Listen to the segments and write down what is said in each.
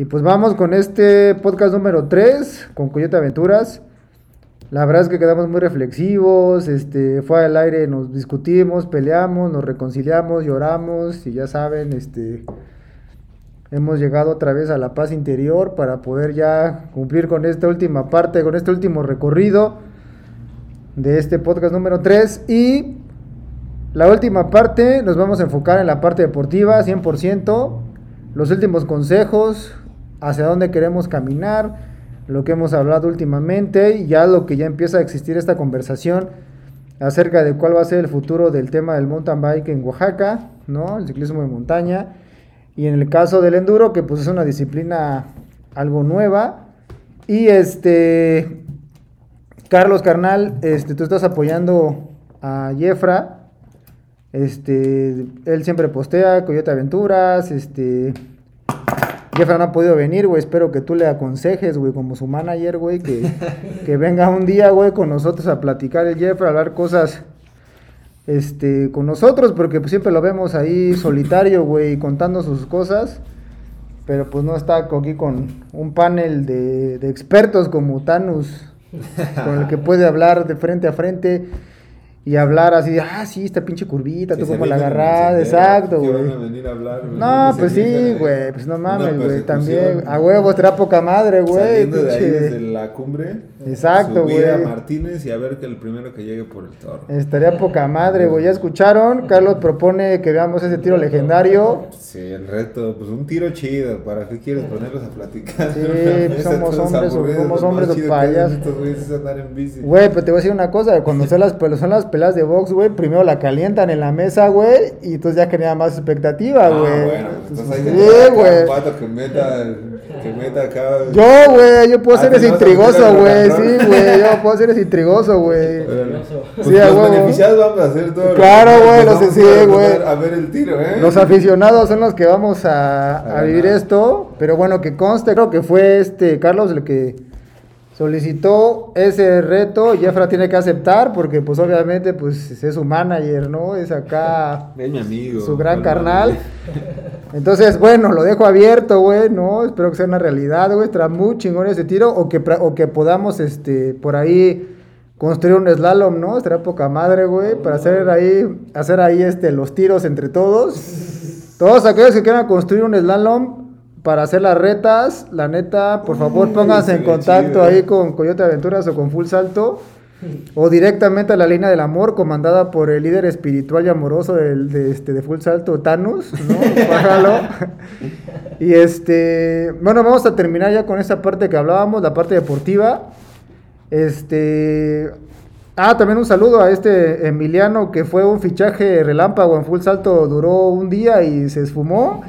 Y pues vamos con este podcast número 3 con Coyote Aventuras. La verdad es que quedamos muy reflexivos, este, fue al aire, nos discutimos, peleamos, nos reconciliamos, lloramos y ya saben, este, hemos llegado otra vez a la paz interior para poder ya cumplir con esta última parte, con este último recorrido de este podcast número 3 y la última parte nos vamos a enfocar en la parte deportiva 100%, los últimos consejos, hacia dónde queremos caminar, lo que hemos hablado últimamente y ya lo que ya empieza a existir esta conversación acerca de cuál va a ser el futuro del tema del mountain bike en Oaxaca, ¿no? El ciclismo de montaña. Y en el caso del enduro, que pues es una disciplina algo nueva. Y este, Carlos Carnal, este, tú estás apoyando a Jefra. Este, él siempre postea Coyote Aventuras, este, Jeffra no ha podido venir, güey. Espero que tú le aconsejes, güey, como su manager, güey, que, que venga un día, güey, con nosotros a platicar el Jeffra, a hablar cosas este, con nosotros, porque pues, siempre lo vemos ahí solitario, güey, contando sus cosas. Pero pues no está aquí con un panel de, de expertos como Thanos, con el que puede hablar de frente a frente y hablar así de, ah, sí, esta pinche curvita, tú como la agarrada, exacto, güey. No, pues sí, güey, pues no mames, güey, también, a huevo, será poca madre, güey. Saliendo de ahí desde la cumbre. Exacto, güey. a Martínez y a ver que el primero que llegue por el toro. Estaría poca madre, güey, ya escucharon, Carlos propone que veamos ese tiro legendario. Sí, el reto, pues un tiro chido, ¿para qué quieres ponerlos a platicar? Sí, pues somos hombres, somos hombres de payas. Güey, pero te voy a decir una cosa, cuando son las, son las peleas de box, güey, primero la calientan en la mesa, güey, y entonces ya genera más expectativa, ah, güey. bueno, entonces ahí sí, güey. Que meta, que meta acá. Yo, güey, yo puedo ser ese intrigoso, güey, sí, güey, yo puedo ser ese intrigoso, güey. Pues sí, los beneficiados vamos a hacer todo. Claro, güey, los sí, güey. A ver el tiro, ¿eh? Los aficionados son los que vamos a, a vivir esto, pero bueno, que conste, creo que fue este Carlos el que solicitó ese reto, Jeffra tiene que aceptar porque pues obviamente pues es su manager, ¿no? Es acá es mi amigo, su gran carnal. Entonces, bueno, lo dejo abierto, güey, ¿no? Espero que sea una realidad, güey, estará muy chingón ese tiro o que, o que podamos, este, por ahí construir un slalom, ¿no? Estará poca madre, güey, para hacer ahí, hacer ahí, este, los tiros entre todos. Todos aquellos que quieran construir un slalom, para hacer las retas, la neta, por favor pónganse en contacto ahí con Coyote Aventuras o con Full Salto. O directamente a la línea del amor, comandada por el líder espiritual y amoroso de, este, de Full Salto, Thanos, ¿no? y este, bueno, vamos a terminar ya con esta parte que hablábamos, la parte deportiva. Este, ah, también un saludo a este Emiliano que fue un fichaje relámpago en Full Salto, duró un día y se esfumó.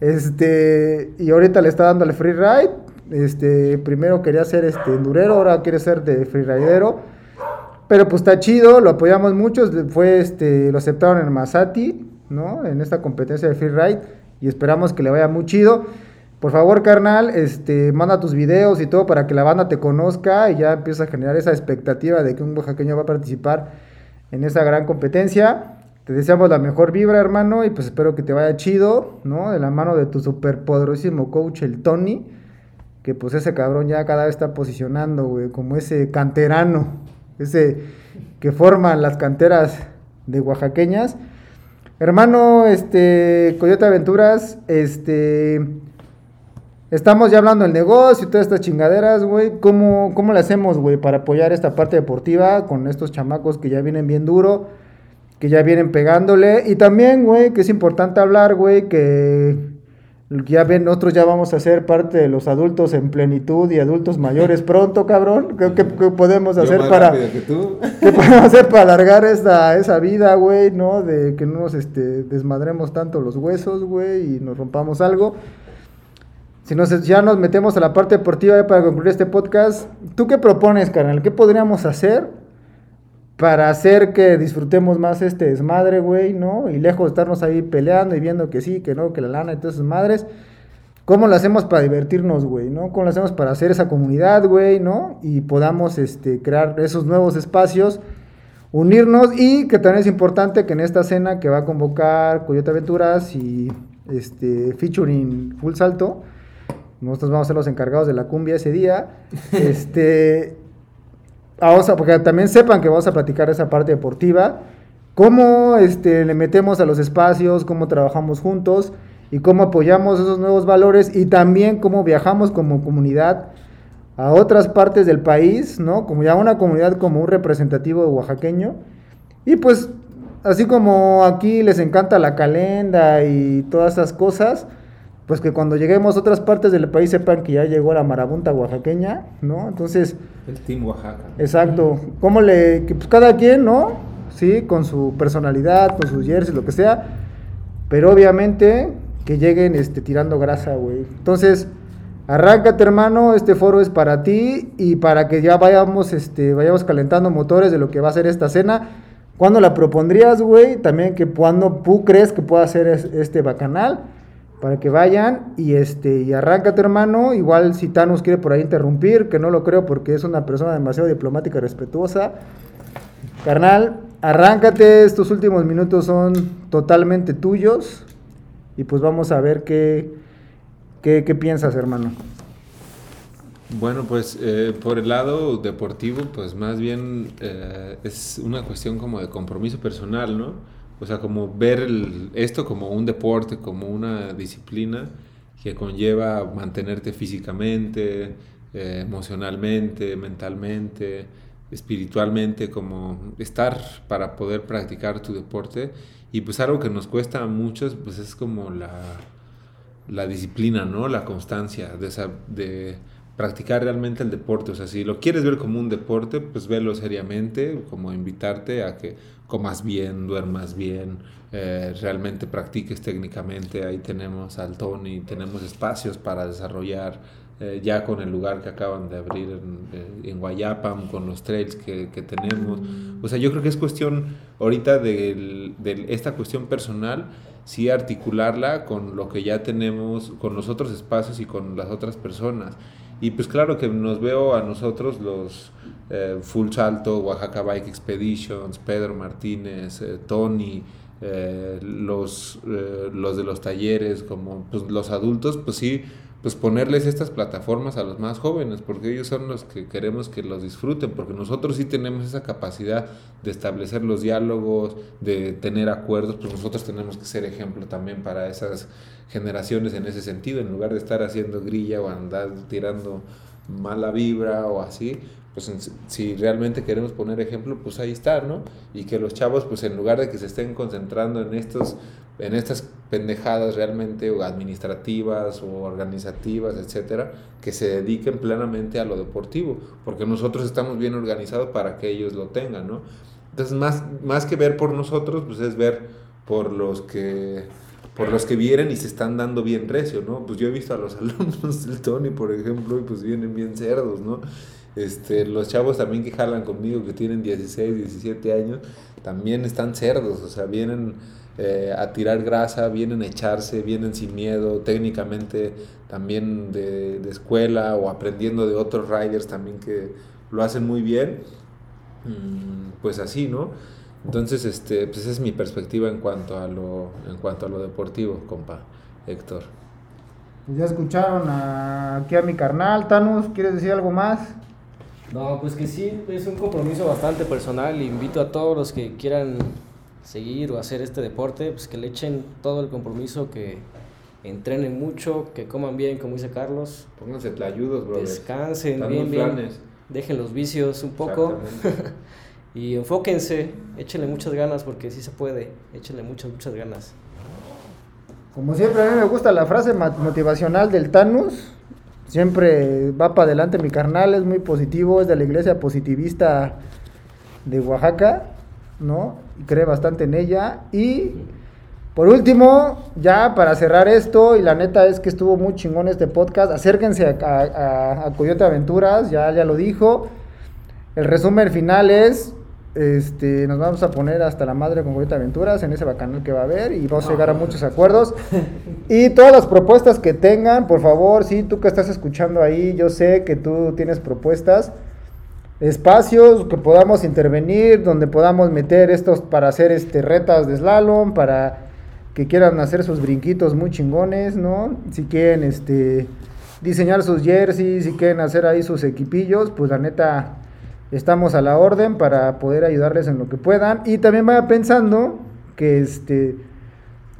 Este, y ahorita le está dando el free ride. Este, primero quería ser este endurero, ahora quiere ser de freeridero. Pero pues está chido, lo apoyamos mucho. Fue este, lo aceptaron en Masati, ¿no? En esta competencia de freeride. Y esperamos que le vaya muy chido. Por favor, carnal, este, manda tus videos y todo para que la banda te conozca y ya empieza a generar esa expectativa de que un oaxaqueño va a participar en esa gran competencia. Te deseamos la mejor vibra, hermano, y pues espero que te vaya chido, ¿no? De la mano de tu super poderosísimo coach, el Tony, que pues ese cabrón ya cada vez está posicionando, güey, como ese canterano, ese que forman las canteras de oaxaqueñas. Hermano, este, Coyote Aventuras, este, estamos ya hablando del negocio y todas estas chingaderas, güey. ¿Cómo, ¿Cómo le hacemos, güey, para apoyar esta parte deportiva con estos chamacos que ya vienen bien duro? que ya vienen pegándole. Y también, güey, que es importante hablar, güey, que ya ven, nosotros ya vamos a ser parte de los adultos en plenitud y adultos mayores pronto, cabrón. ¿Qué, qué, podemos hacer para... ¿Qué podemos hacer para alargar esta, esa vida, güey, no? De que no nos este, desmadremos tanto los huesos, güey, y nos rompamos algo. si nos, ya nos metemos a la parte deportiva para concluir este podcast, ¿tú qué propones, carnal? ¿Qué podríamos hacer para hacer que disfrutemos más este desmadre, güey, ¿no? Y lejos de estarnos ahí peleando y viendo que sí, que no, que la lana y todas esas madres. ¿Cómo lo hacemos para divertirnos, güey, no? ¿Cómo lo hacemos para hacer esa comunidad, güey, no? Y podamos este, crear esos nuevos espacios, unirnos y que también es importante que en esta cena que va a convocar Coyote Aventuras y este featuring Full Salto, nosotros vamos a ser los encargados de la cumbia ese día, este vamos a, porque también sepan que vamos a platicar esa parte deportiva, cómo este, le metemos a los espacios, cómo trabajamos juntos y cómo apoyamos esos nuevos valores y también cómo viajamos como comunidad a otras partes del país, ¿no? Como ya una comunidad como un representativo oaxaqueño. Y pues, así como aquí les encanta la calenda y todas esas cosas, pues que cuando lleguemos a otras partes del país sepan que ya llegó la marabunta oaxaqueña, ¿no? Entonces... El Team Oaxaca. Exacto. ¿Cómo le... pues cada quien, ¿no? Sí, con su personalidad, con sus jerseys, lo que sea. Pero obviamente que lleguen este, tirando grasa, güey. Entonces, arráncate, hermano. Este foro es para ti y para que ya vayamos, este, vayamos calentando motores de lo que va a ser esta cena. ¿Cuándo la propondrías, güey? También que cuando tú crees que pueda ser este bacanal para que vayan y este y arráncate hermano. Igual si Thanos quiere por ahí interrumpir que no lo creo porque es una persona demasiado diplomática y respetuosa. Carnal arráncate estos últimos minutos son totalmente tuyos. Y pues vamos a ver qué qué, qué piensas hermano. Bueno, pues eh, por el lado deportivo, pues más bien eh, es una cuestión como de compromiso personal, ¿no? O sea, como ver esto como un deporte, como una disciplina que conlleva mantenerte físicamente, eh, emocionalmente, mentalmente, espiritualmente, como estar para poder practicar tu deporte. Y pues algo que nos cuesta a muchos, pues es como la, la disciplina, ¿no? La constancia de, de practicar realmente el deporte. O sea, si lo quieres ver como un deporte, pues velo seriamente, como invitarte a que comas bien, duermas bien, eh, realmente practiques técnicamente. Ahí tenemos al Tony, tenemos espacios para desarrollar eh, ya con el lugar que acaban de abrir en, eh, en Guayapam, con los trails que, tenemos. O sea, yo creo que es cuestión ahorita de, de esta cuestión personal, sí articularla con lo que ya tenemos, con los otros espacios y con las otras personas. Y pues claro que nos veo a nosotros los eh, Full Salto, Oaxaca Bike Expeditions, Pedro Martínez, eh, Tony, eh, los, los de los talleres, como pues, los adultos, pues sí, pues ponerles estas plataformas a los más jóvenes, porque ellos son los que queremos que los disfruten, porque nosotros sí tenemos esa capacidad de establecer los diálogos, de tener acuerdos, pues nosotros tenemos que ser ejemplo también para esas generaciones en ese sentido, en lugar de estar haciendo grilla o andar tirando mala vibra o así, pues si realmente queremos poner ejemplo, pues ahí está, ¿no? Y que los chavos, pues en lugar de que se estén concentrando en estos, en estas pendejadas realmente o administrativas o organizativas, etcétera, que se dediquen plenamente a lo deportivo, porque nosotros estamos bien organizados para que ellos lo tengan, ¿no? Entonces, más, más que ver por nosotros, pues es ver por los que por los que vienen y se están dando bien recio, ¿no? Pues yo he visto a los alumnos del Tony, por ejemplo, y pues vienen bien cerdos, ¿no? Este, los chavos también que jalan conmigo, que tienen 16, 17 años, también están cerdos, o sea, vienen eh, a tirar grasa, vienen a echarse, vienen sin miedo, técnicamente también de, de, escuela o aprendiendo de otros riders también que lo hacen muy bien, mm, pues así, ¿no? Entonces, este, pues esa es mi perspectiva en cuanto a lo, en cuanto a lo deportivo, compa Héctor. Pues ya escucharon aquí a mi carnal, Thanos, ¿quieres decir algo más? No, pues que sí, es un compromiso bastante personal. Invito a todos los que quieran seguir o hacer este deporte, pues que le echen todo el compromiso, que entrenen mucho, que coman bien, como dice Carlos. Pónganse ayudos, bro. Descansen bien, bien. Dejen los vicios un poco. Y enfóquense, échenle muchas ganas porque sí se puede, échenle muchas, muchas ganas. Como siempre, a mí me gusta la frase motivacional del Thanos. Siempre va para adelante mi carnal, es muy positivo, es de la iglesia positivista de Oaxaca, ¿no? Y cree bastante en ella. Y Por último, ya para cerrar esto, y la neta es que estuvo muy chingón este podcast, acérquense a, a- Coyote Aventuras, ya, ya lo dijo. El resumen final es, este, nos vamos a poner hasta la madre con Coyote Aventuras en ese bacanal que va a haber y vamos a llegar a muchos acuerdos. Y todas las propuestas que tengan, por favor, sí, tú que estás escuchando ahí, yo sé que tú tienes propuestas, espacios que podamos intervenir, donde podamos meter estos para hacer este retas de slalom, para que quieran hacer sus brinquitos muy chingones, ¿no? Si quieren este diseñar sus jerseys, si quieren hacer ahí sus equipillos, pues la neta estamos a la orden para poder ayudarles en lo que puedan. Y también vaya pensando que este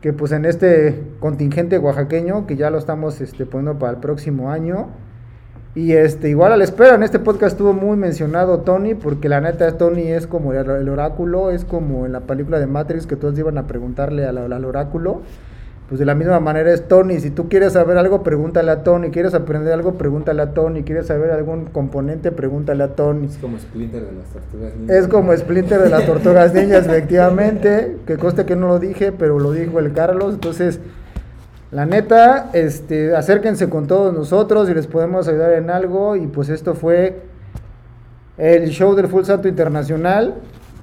que pues en este contingente oaxaqueño que ya lo estamos este, poniendo para el próximo año. Y este igual a la espera en este podcast estuvo muy mencionado Tony porque la neta Tony es como el, oráculo es como en la película de Matrix que todos iban a preguntarle al, al oráculo pues de la misma manera es Tony si tú quieres saber algo pregúntale a Tony quieres aprender algo pregúntale a Tony quieres saber algún componente pregúntale a Tony Es como Splinter de las tortugas ninja. es como Splinter de las tortugas niñas, efectivamente. Que coste que no lo dije, pero lo dijo el Carlos. Entonces, la neta, este, acérquense con todos nosotros y les podemos ayudar en algo. Y pues esto fue el show del Full Salto Internacional.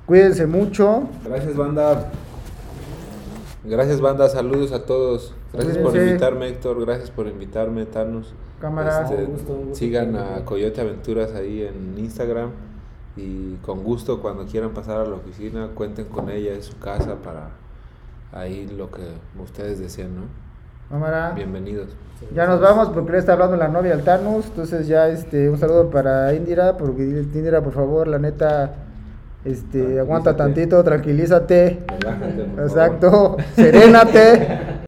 Cuídense mucho. Gracias, banda. Gracias, banda. Saludos a todos. Gracias por invitarme, Héctor. Gracias por invitarme, Thanos. Cámara. Este, Un gusto, un gusto. sigan a Coyote Aventuras ahí en Instagram. Y con gusto, cuando quieran pasar a la oficina, cuenten con ella, es su casa para ahí lo que ustedes deseen, ¿no? Cámara. Bienvenidos. Ya nos vamos porque le está hablando la novia al Thanos. Entonces ya este un saludo para Indira, porque Indira, por favor, la neta, este, aguanta tantito, tranquilízate. Relájate, por favor. Exacto, serénate.